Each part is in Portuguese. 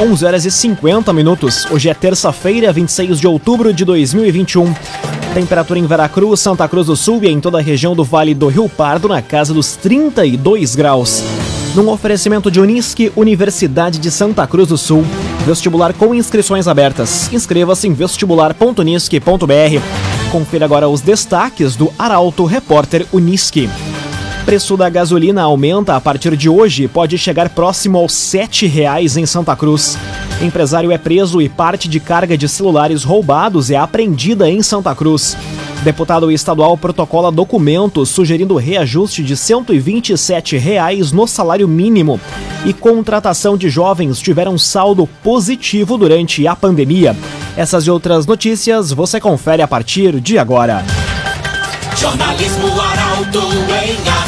11 horas e 50 minutos. Hoje é terça-feira, 26 de outubro de 2021. Temperatura em Veracruz, Santa Cruz do Sul e em toda a região do Vale do Rio Pardo na casa dos 32 graus. Num oferecimento de Unisque, Universidade de Santa Cruz do Sul. Vestibular com inscrições abertas. Inscreva-se em vestibular.unisque.br. Confira agora os destaques do Arauto Repórter Unisque preço da gasolina aumenta a partir de hoje e pode chegar próximo aos R$ 7,00 em Santa Cruz. Empresário é preso e parte de carga de celulares roubados é apreendida em Santa Cruz. Deputado estadual protocola documentos sugerindo reajuste de 127 reais no salário mínimo. E contratação de jovens tiveram saldo positivo durante a pandemia. Essas e outras notícias você confere a partir de agora. Jornalismo Arauto em ação.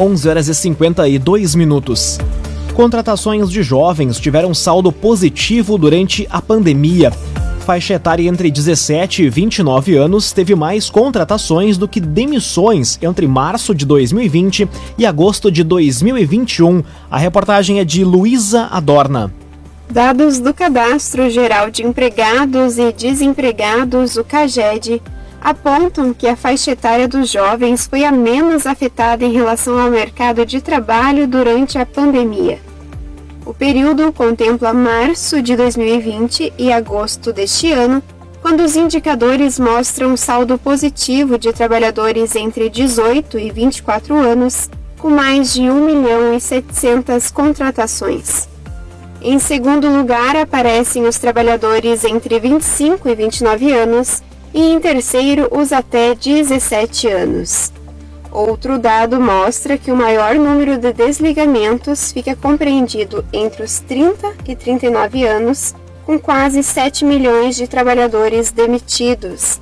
11 horas e 52 minutos. Contratações de jovens tiveram saldo positivo durante a pandemia. Faixa etária entre 17 e 29 anos teve mais contratações do que demissões entre março de 2020 e agosto de 2021. A reportagem é de Luísa Adorna. Dados do Cadastro Geral de Empregados e Desempregados, o CAGED, apontam que a faixa etária dos jovens foi a menos afetada em relação ao mercado de trabalho durante a pandemia. O período contempla março de 2020 e agosto deste ano, quando os indicadores mostram saldo positivo de trabalhadores entre 18 e 24 anos, com mais de 1 milhão e 700 contratações. Em segundo lugar, aparecem os trabalhadores entre 25 e 29 anos, e em terceiro os até 17 anos. Outro dado mostra que o maior número de desligamentos fica compreendido entre os 30 e 39 anos, com quase 7 milhões de trabalhadores demitidos.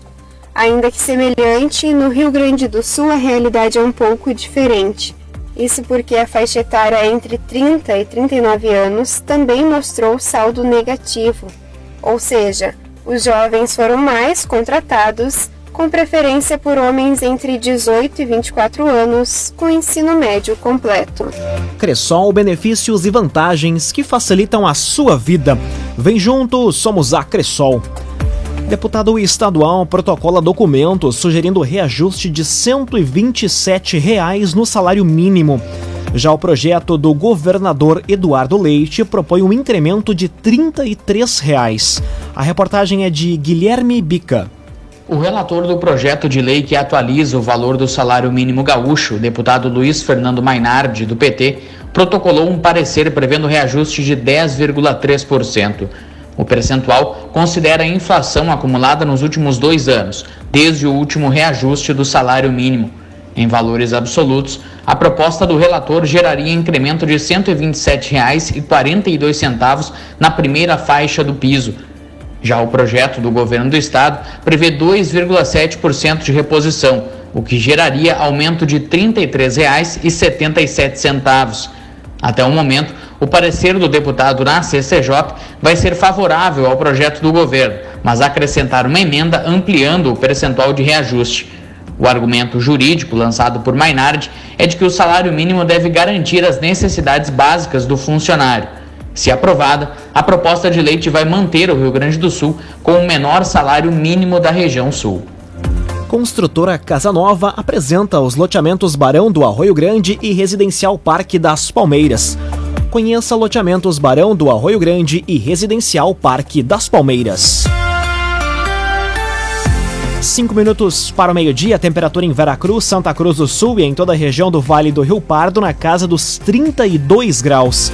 Ainda que semelhante, no Rio Grande do Sul a realidade é um pouco diferente. Isso porque a faixa etária entre 30 e 39 anos também mostrou saldo negativo, ou seja, os jovens foram mais contratados, com preferência por homens entre 18 e 24 anos, com ensino médio completo. Cressol, benefícios e vantagens que facilitam a sua vida. Vem junto, somos a Cressol. Deputado estadual protocola documentos sugerindo reajuste de 127 reais no salário mínimo. Já o projeto do governador Eduardo Leite propõe um incremento de 33 reais. A reportagem é de Guilherme Bica. O relator do projeto de lei que atualiza o valor do salário mínimo gaúcho, deputado Luiz Fernando Mainardi, do PT, protocolou um parecer prevendo reajuste de 10,3%. O percentual considera a inflação acumulada nos últimos dois anos, desde o último reajuste do salário mínimo. Em valores absolutos, a proposta do relator geraria incremento de R$ 127,42 na primeira faixa do piso. Já o projeto do governo do estado prevê 2,7% de reposição, o que geraria aumento de R$ 33,77. Até o momento, o parecer do deputado na CCJ vai ser favorável ao projeto do governo, mas acrescentar uma emenda ampliando o percentual de reajuste. O argumento jurídico lançado por Mainardi é de que o salário mínimo deve garantir as necessidades básicas do funcionário. Se aprovada, a proposta de lei vai manter o Rio Grande do Sul com o menor salário mínimo da região sul. Construtora Casa Nova apresenta os loteamentos Barão do Arroio Grande e Residencial Parque das Palmeiras. Conheça loteamentos Barão do Arroio Grande e Residencial Parque das Palmeiras. Cinco minutos para o meio-dia, temperatura em Veracruz, Santa Cruz do Sul e em toda a região do Vale do Rio Pardo na casa dos 32 graus.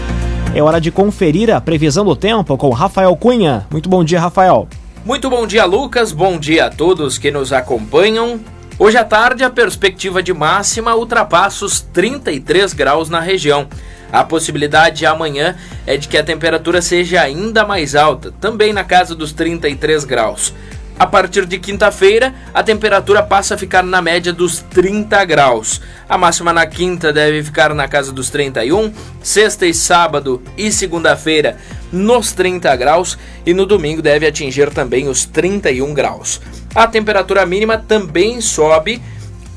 É hora de conferir a previsão do tempo com Rafael Cunha. Muito bom dia, Rafael. Muito bom dia, Lucas. Bom dia a todos que nos acompanham. Hoje à tarde, a perspectiva de máxima ultrapassa os 33 graus na região. A possibilidade amanhã é de que a temperatura seja ainda mais alta, também na casa dos 33 graus. A partir de quinta-feira, a temperatura passa a ficar na média dos 30 graus. A máxima na quinta deve ficar na casa dos 31, sexta e sábado e segunda-feira nos 30 graus e no domingo deve atingir também os 31 graus. A temperatura mínima também sobe.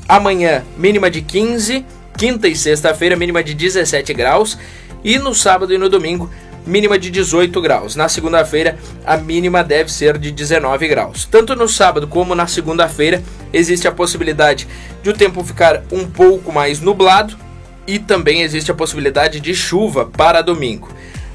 Amanhã, mínima de 15, quinta e sexta-feira, mínima de 17 graus e no sábado e no domingo, mínima de 18 graus. Na segunda-feira, a mínima deve ser de 19 graus. Tanto no sábado como na segunda-feira, existe a possibilidade de o tempo ficar um pouco mais nublado e também existe a possibilidade de chuva para domingo.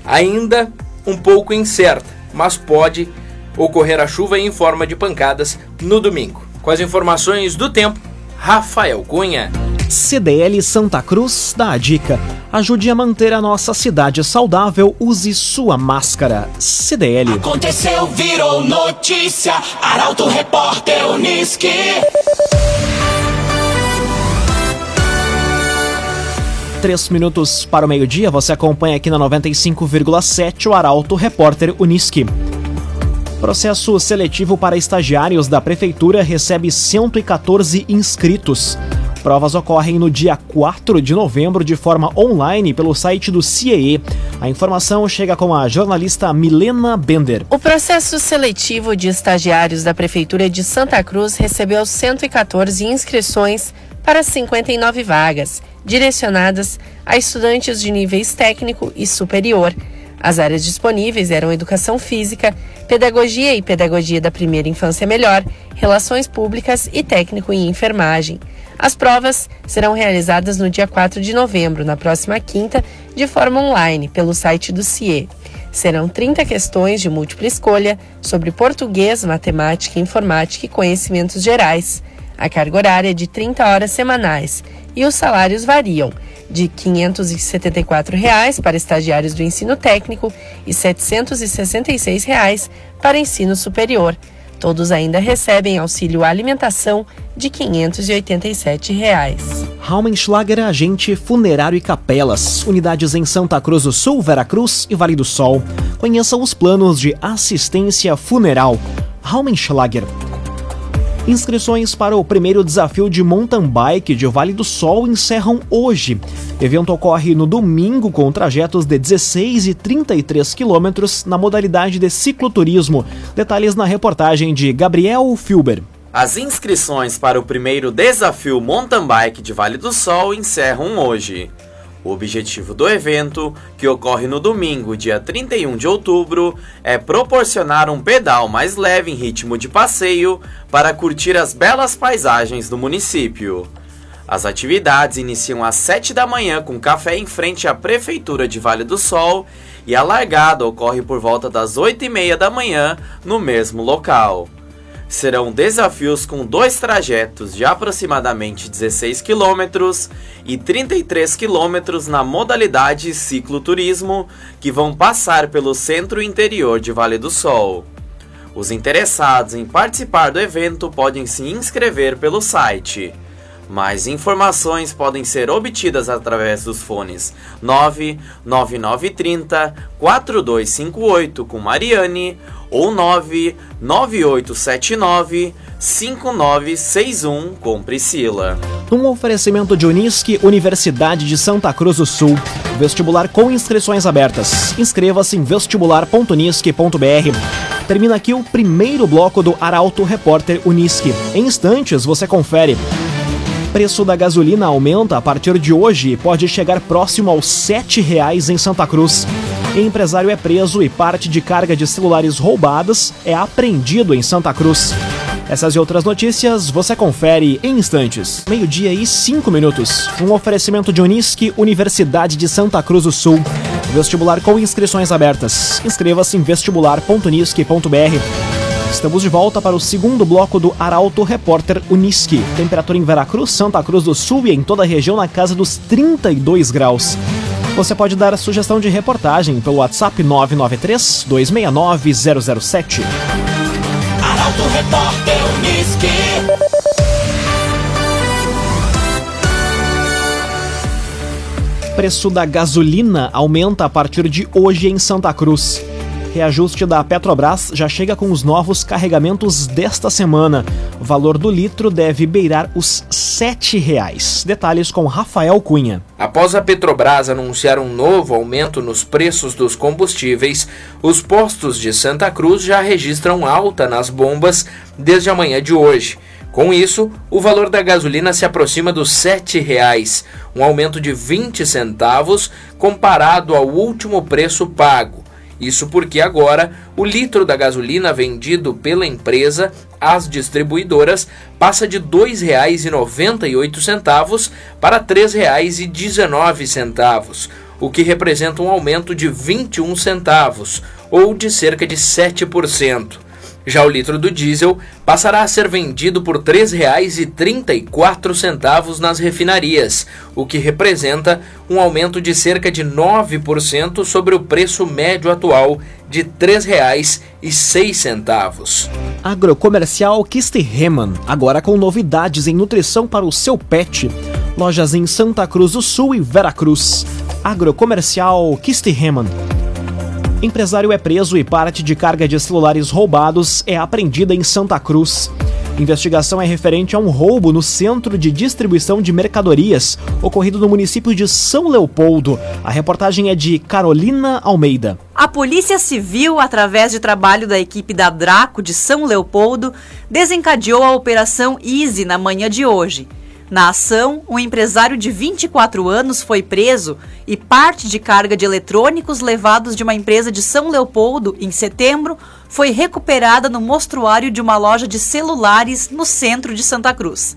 Ainda um pouco incerta, mas pode ocorrer a chuva em forma de pancadas no domingo. Com as informações do tempo, Rafael Cunha. CDL Santa Cruz dá a dica. Ajude a manter a nossa cidade saudável, use sua máscara. CDL. Aconteceu, virou notícia. Arauto Repórter Uniski. Três minutos para o meio-dia, você acompanha aqui na 95,7 o Arauto Repórter Uniski. Processo seletivo para estagiários da Prefeitura recebe 114 inscritos. Provas ocorrem no dia 4 de novembro de forma online pelo site do CIEE. A informação chega com a jornalista Milena Bender. O processo seletivo de estagiários da Prefeitura de Santa Cruz recebeu 114 inscrições para 59 vagas, direcionadas a estudantes de níveis técnico e superior. As áreas disponíveis eram educação física, pedagogia e pedagogia da primeira infância melhor, relações públicas e técnico em enfermagem. As provas serão realizadas no dia 4 de novembro, na próxima quinta, de forma online, pelo site do CIE. Serão 30 questões de múltipla escolha sobre português, matemática, informática e conhecimentos gerais. A carga horária é de 30 horas semanais e os salários variam de 574 reais para estagiários do ensino técnico e 766 reais para ensino superior. Todos ainda recebem auxílio alimentação de 587 reais. Raumenschlager é agente funerário e capelas, unidades em Santa Cruz do Sul, Veracruz e Vale do Sol. Conheça os planos de assistência funeral. Raumenschlager Inscrições para o primeiro desafio de mountain bike de Vale do Sol encerram hoje. Evento ocorre no domingo com trajetos de 16 e 33 quilômetros na modalidade de cicloturismo. Detalhes na reportagem de Gabriel Filber. As inscrições para o primeiro desafio mountain bike de Vale do Sol encerram hoje. O objetivo do evento, que ocorre no domingo, dia 31 de outubro, é proporcionar um pedal mais leve em ritmo de passeio para curtir as belas paisagens do município. As atividades iniciam às 7 da manhã com café em frente à Prefeitura de Vale do Sol e a largada ocorre por volta das 8 e meia da manhã no mesmo local serão desafios com dois trajetos de aproximadamente 16 quilômetros e 33 quilômetros na modalidade cicloturismo, que vão passar pelo centro interior de Vale do Sol. Os interessados em participar do evento podem se inscrever pelo site. Mais informações podem ser obtidas através dos fones 99930 4258 com Mariane ou 99879 5961 com Priscila. Um oferecimento de Unisque, Universidade de Santa Cruz do Sul. Vestibular com inscrições abertas. Inscreva-se em vestibular.unisque.br. Termina aqui o primeiro bloco do Arauto Repórter Unisque. Em instantes você confere. Preço da gasolina aumenta a partir de hoje e pode chegar próximo aos R$ 7,00 em Santa Cruz. Empresário é preso e parte de carga de celulares roubadas é apreendido em Santa Cruz. Essas e outras notícias você confere em instantes. Meio-dia e cinco minutos. Um oferecimento de Unisque, Universidade de Santa Cruz do Sul. Vestibular com inscrições abertas. Inscreva-se em vestibular.unisque.br. Estamos de volta para o segundo bloco do Arauto Repórter Unisque. Temperatura em Veracruz, Santa Cruz do Sul e em toda a região na casa dos 32 graus. Você pode dar a sugestão de reportagem pelo WhatsApp 993 269 007. Arauto Repórter Unisque. Preço da gasolina aumenta a partir de hoje em Santa Cruz. Reajuste da Petrobras já chega com os novos carregamentos desta semana. O valor do litro deve beirar os R$ 7,00. Detalhes com Rafael Cunha. Após a Petrobras anunciar um novo aumento nos preços dos combustíveis, os postos de Santa Cruz já registram alta nas bombas desde a manhã de hoje. Com isso, o valor da gasolina se aproxima dos R$ 7,00, um aumento de 20 centavos comparado ao último preço pago. Isso porque agora o litro da gasolina vendido pela empresa às distribuidoras passa de R$ 2,98 para R$ 3,19, o que representa um aumento de 21 centavos, ou de cerca de 7%. Já o litro do diesel passará a ser vendido por R$ 3,34 nas refinarias, o que representa um aumento de cerca de 9% sobre o preço médio atual de R$ 3,06. Agrocomercial Kisterreman, agora com novidades em nutrição para o seu pet. Lojas em Santa Cruz do Sul e Veracruz. Agrocomercial Kisterreman. Empresário é preso e parte de carga de celulares roubados é apreendida em Santa Cruz. Investigação é referente a um roubo no centro de distribuição de mercadorias ocorrido no município de São Leopoldo. A reportagem é de Carolina Almeida. A Polícia Civil, através de trabalho da equipe da Draco de São Leopoldo, desencadeou a Operação Easy na manhã de hoje. Na ação, um empresário de 24 anos foi preso e parte de carga de eletrônicos levados de uma empresa de São Leopoldo, em setembro, foi recuperada no mostruário de uma loja de celulares no centro de Santa Cruz.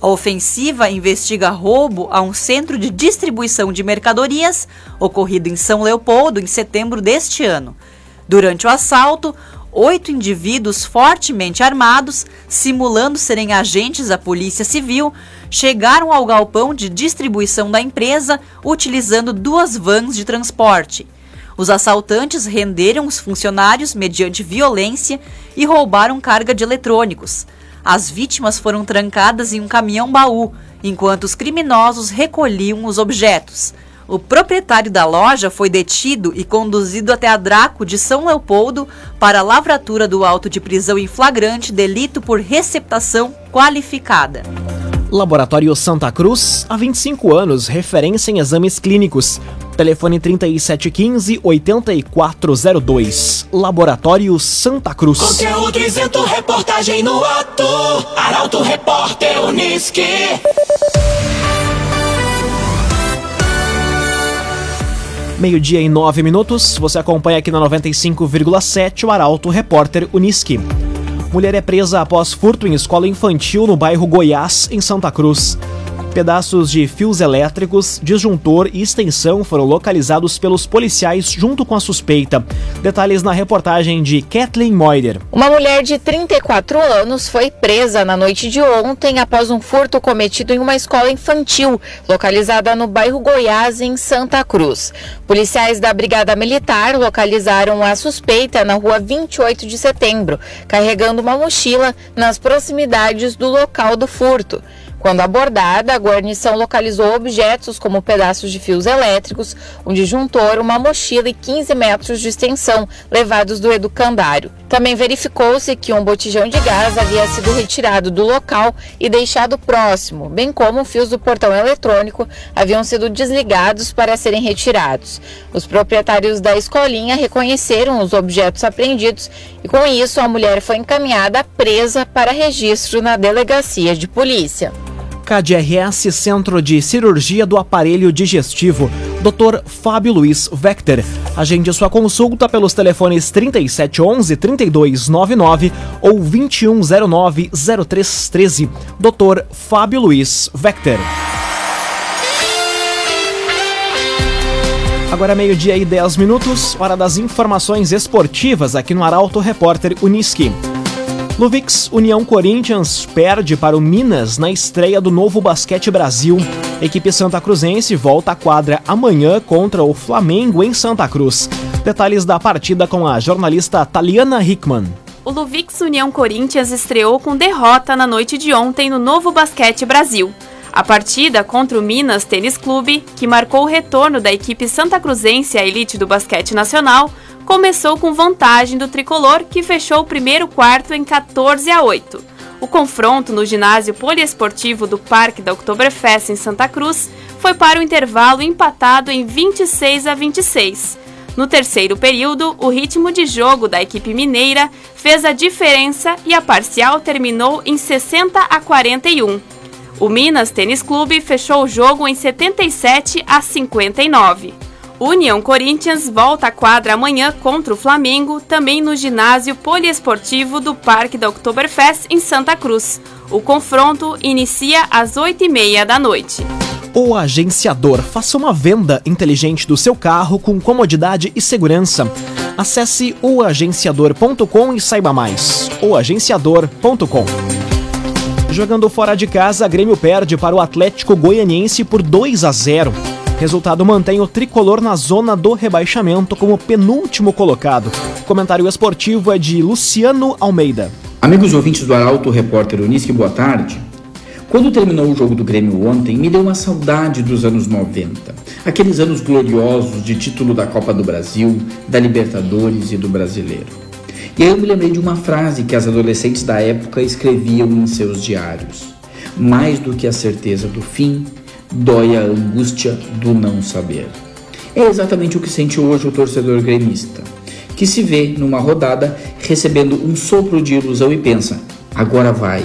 A ofensiva investiga roubo a um centro de distribuição de mercadorias ocorrido em São Leopoldo em setembro deste ano. Durante o assalto, oito indivíduos fortemente armados, simulando serem agentes da Polícia Civil, chegaram ao galpão de distribuição da empresa utilizando duas vans de transporte. Os assaltantes renderam os funcionários mediante violência e roubaram carga de eletrônicos. As vítimas foram trancadas em um caminhão-baú, enquanto os criminosos recolhiam os objetos. O proprietário da loja foi detido e conduzido até a Draco de São Leopoldo para a lavratura do auto de prisão em flagrante delito por receptação qualificada. Laboratório Santa Cruz, há 25 anos, referência em exames clínicos. Telefone 3715-8402. Laboratório Santa Cruz. Conteúdo isento, reportagem no ato. Arauto Repórter Uniski. Meio-dia em nove minutos, você acompanha aqui na 95,7 o Arauto Repórter Uniski. Mulher é presa após furto em escola infantil no bairro Goiás, em Santa Cruz. Pedaços de fios elétricos, disjuntor e extensão foram localizados pelos policiais junto com a suspeita. Detalhes na reportagem de Kathleen Moider. Uma mulher de 34 anos foi presa na noite de ontem após um furto cometido em uma escola infantil localizada no bairro Goiás, em Santa Cruz. Policiais da Brigada Militar localizaram a suspeita na rua 28 de setembro, carregando uma mochila nas proximidades do local do furto. Quando abordada, a guarnição localizou objetos como pedaços de fios elétricos, um disjuntor, uma mochila e 15 metros de extensão levados do educandário. Também verificou-se que um botijão de gás havia sido retirado do local e deixado próximo, bem como fios do portão eletrônico haviam sido desligados para serem retirados. Os proprietários da escolinha reconheceram os objetos apreendidos e, com isso, a mulher foi encaminhada presa para registro na delegacia de polícia. KDRS Centro de Cirurgia do Aparelho Digestivo, Dr. Fábio Luiz Vector. Agende sua consulta pelos telefones 3711 3299 ou 2109 0313. Dr. Fábio Luiz Vector. Agora meio-dia e 10 minutos, hora das informações esportivas aqui no Arauto Repórter Uniski. Luvix União Corinthians perde para o Minas na estreia do novo Basquete Brasil. equipe Santa Cruzense volta à quadra amanhã contra o Flamengo em Santa Cruz. Detalhes da partida com a jornalista Taliana Hickman. O Luvix União Corinthians estreou com derrota na noite de ontem no Novo Basquete Brasil. A partida contra o Minas Tênis Clube, que marcou o retorno da equipe santa cruzense à elite do basquete nacional, começou com vantagem do tricolor, que fechou o primeiro quarto em 14 a 8. O confronto no ginásio poliesportivo do Parque da Oktoberfest em Santa Cruz foi para o intervalo empatado em 26 a 26. No terceiro período, o ritmo de jogo da equipe mineira fez a diferença e a parcial terminou em 60 a 41. O Minas Tênis Clube fechou o jogo em 77 a 59. União Corinthians volta à quadra amanhã contra o Flamengo, também no ginásio poliesportivo do Parque da Oktoberfest em Santa Cruz. O confronto inicia às 8h30 da noite. O agenciador. Faça uma venda inteligente do seu carro com comodidade e segurança. Acesse oagenciador.com e saiba mais. oagenciador.com Jogando fora de casa, Grêmio perde para o Atlético Goianiense por 2 a 0. Resultado mantém o tricolor na zona do rebaixamento como penúltimo colocado. O comentário esportivo é de Luciano Almeida. Amigos ouvintes do Arauto, repórter Unisque, boa tarde. Quando terminou o jogo do Grêmio ontem, me deu uma saudade dos anos 90. Aqueles anos gloriosos de título da Copa do Brasil, da Libertadores e do Brasileiro. E aí eu me lembrei de uma frase que as adolescentes da época escreviam em seus diários: Mais do que a certeza do fim, dói a angústia do não saber. É exatamente o que sente hoje o torcedor gremista, que se vê numa rodada recebendo um sopro de ilusão e pensa: agora vai.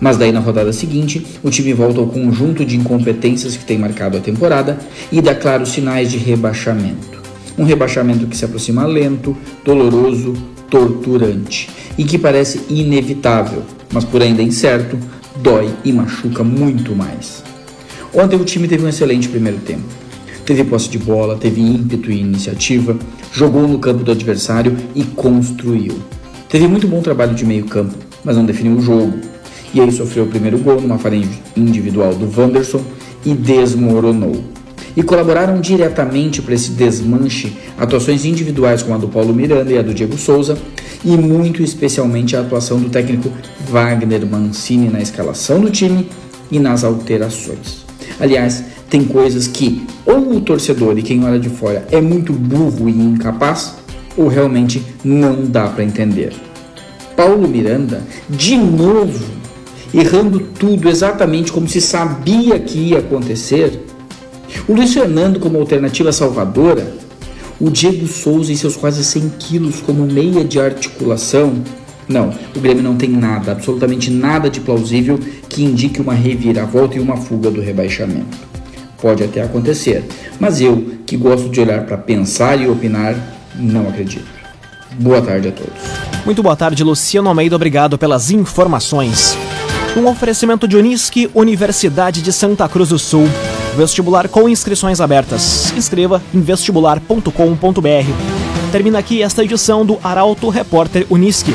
Mas daí na rodada seguinte, o time volta ao conjunto de incompetências que tem marcado a temporada e dá claros sinais de rebaixamento. Um rebaixamento que se aproxima lento, doloroso, torturante e que parece inevitável, mas por ainda incerto, dói e machuca muito mais. Ontem o time teve um excelente primeiro tempo. Teve posse de bola, teve ímpeto e iniciativa, jogou no campo do adversário e construiu. Teve muito bom trabalho de meio campo, mas não definiu o jogo. E aí sofreu o primeiro gol numa falha individual do Wanderson e desmoronou. E colaboraram diretamente para esse desmanche atuações individuais como a do Paulo Miranda e a do Diego Souza, e muito especialmente a atuação do técnico Wagner Mancini na escalação do time e nas alterações. Aliás, tem coisas que ou o torcedor e quem olha de fora é muito burro e incapaz, ou realmente não dá para entender. Paulo Miranda, de novo, errando tudo exatamente como se sabia que ia acontecer. O Luiz Fernando como alternativa salvadora, o Diego Souza e seus quase 100 quilos como meia de articulação. Não, o Grêmio não tem nada, absolutamente nada de plausível que indique uma reviravolta e uma fuga do rebaixamento. Pode até acontecer, mas eu, que gosto de olhar para pensar e opinar, não acredito. Boa tarde a todos. Muito boa tarde, Luciano Almeida. Obrigado pelas informações. Um oferecimento de Unisque, Universidade de Santa Cruz do Sul. Vestibular com inscrições abertas. Inscreva em vestibular.com.br. Termina aqui esta edição do Arauto Repórter Unisque.